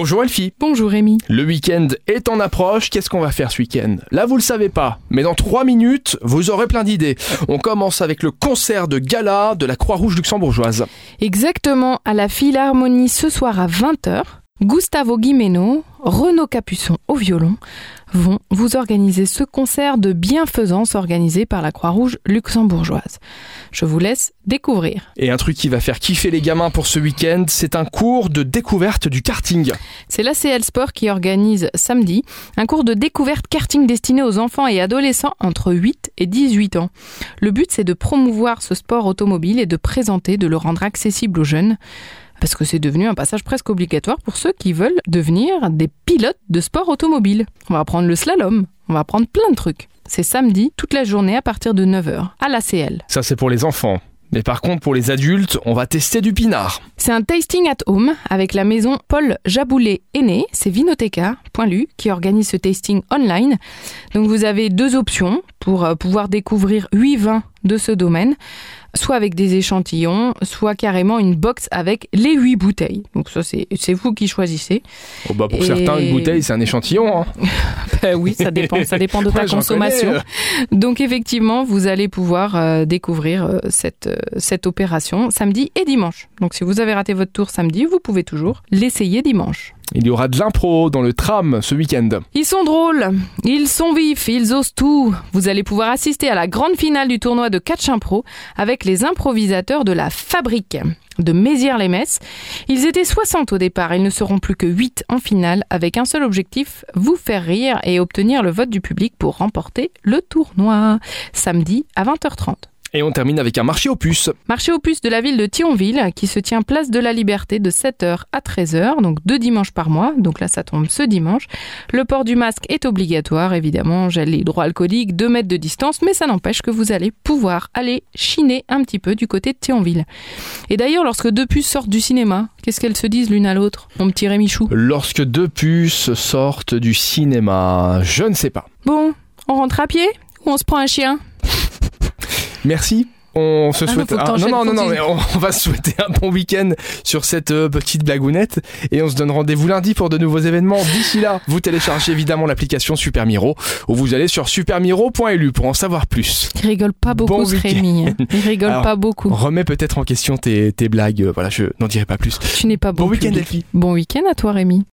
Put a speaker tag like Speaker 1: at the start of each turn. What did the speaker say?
Speaker 1: Bonjour Elfie.
Speaker 2: Bonjour Rémi.
Speaker 1: Le week-end est en approche. Qu'est-ce qu'on va faire ce week-end? Là, vous le savez pas, mais dans 3 minutes, vous aurez plein d'idées. On commence avec le concert de gala de la Croix-Rouge luxembourgeoise.
Speaker 2: Exactement à la Philharmonie ce soir à 20h. Gustavo Guimeno, Renaud Capuçon au violon vont vous organiser ce concert de bienfaisance organisé par la Croix-Rouge luxembourgeoise. Je vous laisse découvrir.
Speaker 1: Et un truc qui va faire kiffer les gamins pour ce week-end, c'est un cours de découverte du karting.
Speaker 2: C'est l'ACL Sport qui organise samedi un cours de découverte karting destiné aux enfants et adolescents entre 8 et 18 ans. Le but c'est de promouvoir ce sport automobile et de présenter, de le rendre accessible aux jeunes parce que c'est devenu un passage presque obligatoire pour ceux qui veulent devenir des pilotes de sport automobile. On va apprendre le slalom, on va apprendre plein de trucs. C'est samedi, toute la journée à partir de 9h, à l'ACL.
Speaker 1: Ça, c'est pour les enfants. Mais par contre, pour les adultes, on va tester du pinard.
Speaker 2: C'est un tasting at home avec la maison Paul Jaboulet Aîné, c'est Vinoteca.lu qui organise ce tasting online. Donc vous avez deux options pour euh, pouvoir découvrir 8 vins de ce domaine, soit avec des échantillons, soit carrément une box avec les 8 bouteilles. Donc ça c'est c'est vous qui choisissez.
Speaker 1: Oh bah pour
Speaker 2: Et-
Speaker 1: certains, une bouteille, c'est un échantillon. hein.
Speaker 2: Ben oui, ça dépend, ça dépend de ta
Speaker 1: Ouais,
Speaker 2: consommation.
Speaker 1: connais.
Speaker 2: Donc effectivement, vous allez pouvoir euh, découvrir euh, cette, euh, cette opération samedi et dimanche. Donc si vous avez raté votre tour samedi, vous pouvez toujours l'essayer dimanche.
Speaker 1: Il y aura de l'impro dans le tram ce week-end.
Speaker 2: Ils sont drôles, ils sont vifs, ils osent tout. Vous allez pouvoir assister à la grande finale du tournoi de catch impro avec les improvisateurs de la Fabrique de Mézières-les-Messes. Ils étaient 60 au départ, ils ne seront plus que 8 en finale avec un seul objectif, vous faire rire et obtenir le vote du public pour remporter le tournoi. Samedi à 20h30.
Speaker 1: Et on termine avec un marché aux puces.
Speaker 2: Marché aux puces de la ville de Thionville qui se tient place de la Liberté de 7h à 13h, donc deux dimanches par mois. Donc là, ça tombe ce dimanche. Le port du masque est obligatoire, évidemment, gel hydroalcoolique, 2 mètres de distance, mais ça n'empêche que vous allez pouvoir aller chiner un petit peu du côté de Thionville. Et d'ailleurs, lorsque deux puces sortent du cinéma, qu'est-ce qu'elles se disent l'une à l'autre Mon petit Rémichou.
Speaker 1: Lorsque deux puces sortent du cinéma, je ne sais pas.
Speaker 2: Bon, on rentre à pied ou on se prend un chien?
Speaker 1: Merci. On se
Speaker 2: Ah non,
Speaker 1: souhaite. non,
Speaker 2: t'enchaînes,
Speaker 1: non, non, non,
Speaker 2: que
Speaker 1: mais on, va se souhaiter un bon week-end sur cette euh, petite blagounette et on se donne rendez-vous lundi pour de nouveaux événements. D'ici là, vous téléchargez évidemment l'application Super Miro ou vous allez sur supermiro.lu pour en savoir plus.
Speaker 2: Il rigole pas beaucoup,
Speaker 1: Bon
Speaker 2: ce
Speaker 1: week-end.
Speaker 2: Rémi. Il rigole
Speaker 1: Alors,
Speaker 2: pas beaucoup.
Speaker 1: Remets peut-être en question tes, tes blagues. Voilà, je n'en dirai pas plus.
Speaker 2: Tu n'es pas bon.
Speaker 1: Bon week-end. Elfie.
Speaker 2: Bon week-end à toi, Rémi.